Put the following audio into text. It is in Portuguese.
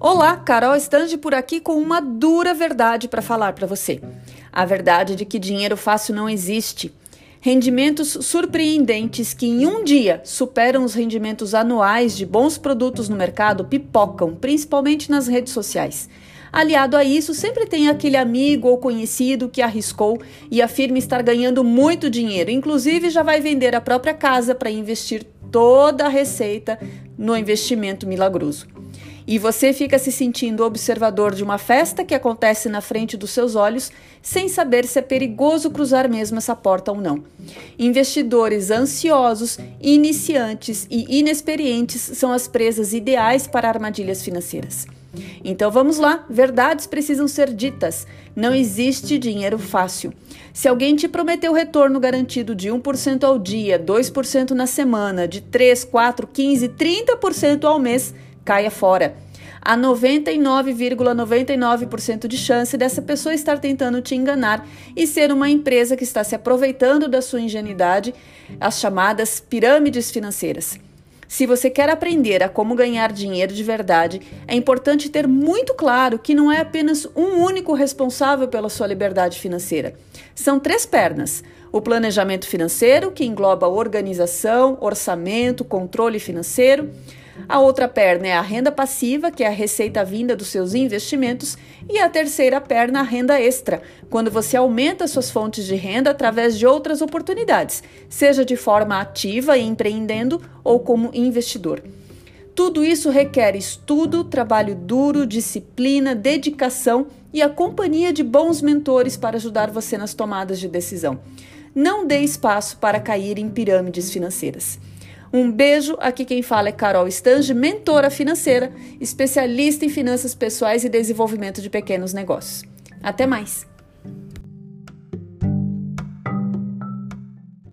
Olá, Carol Stange por aqui com uma dura verdade para falar para você. A verdade de que dinheiro fácil não existe. Rendimentos surpreendentes que em um dia superam os rendimentos anuais de bons produtos no mercado pipocam, principalmente nas redes sociais. Aliado a isso, sempre tem aquele amigo ou conhecido que arriscou e afirma estar ganhando muito dinheiro, inclusive já vai vender a própria casa para investir toda a receita no investimento milagroso e você fica se sentindo observador de uma festa que acontece na frente dos seus olhos, sem saber se é perigoso cruzar mesmo essa porta ou não. Investidores ansiosos, iniciantes e inexperientes são as presas ideais para armadilhas financeiras. Então vamos lá, verdades precisam ser ditas. Não existe dinheiro fácil. Se alguém te prometeu retorno garantido de 1% ao dia, 2% na semana, de 3, 4, 15, 30% ao mês, caia fora. Há 99,99% ,99 de chance dessa pessoa estar tentando te enganar e ser uma empresa que está se aproveitando da sua ingenuidade, as chamadas pirâmides financeiras. Se você quer aprender a como ganhar dinheiro de verdade, é importante ter muito claro que não é apenas um único responsável pela sua liberdade financeira. São três pernas: o planejamento financeiro, que engloba organização, orçamento, controle financeiro a outra perna é a renda passiva, que é a receita vinda dos seus investimentos, e a terceira perna, a renda extra, quando você aumenta suas fontes de renda através de outras oportunidades, seja de forma ativa e empreendendo ou como investidor. Tudo isso requer estudo, trabalho duro, disciplina, dedicação e a companhia de bons mentores para ajudar você nas tomadas de decisão. Não dê espaço para cair em pirâmides financeiras. Um beijo, aqui quem fala é Carol Stange, mentora financeira, especialista em finanças pessoais e desenvolvimento de pequenos negócios. Até mais!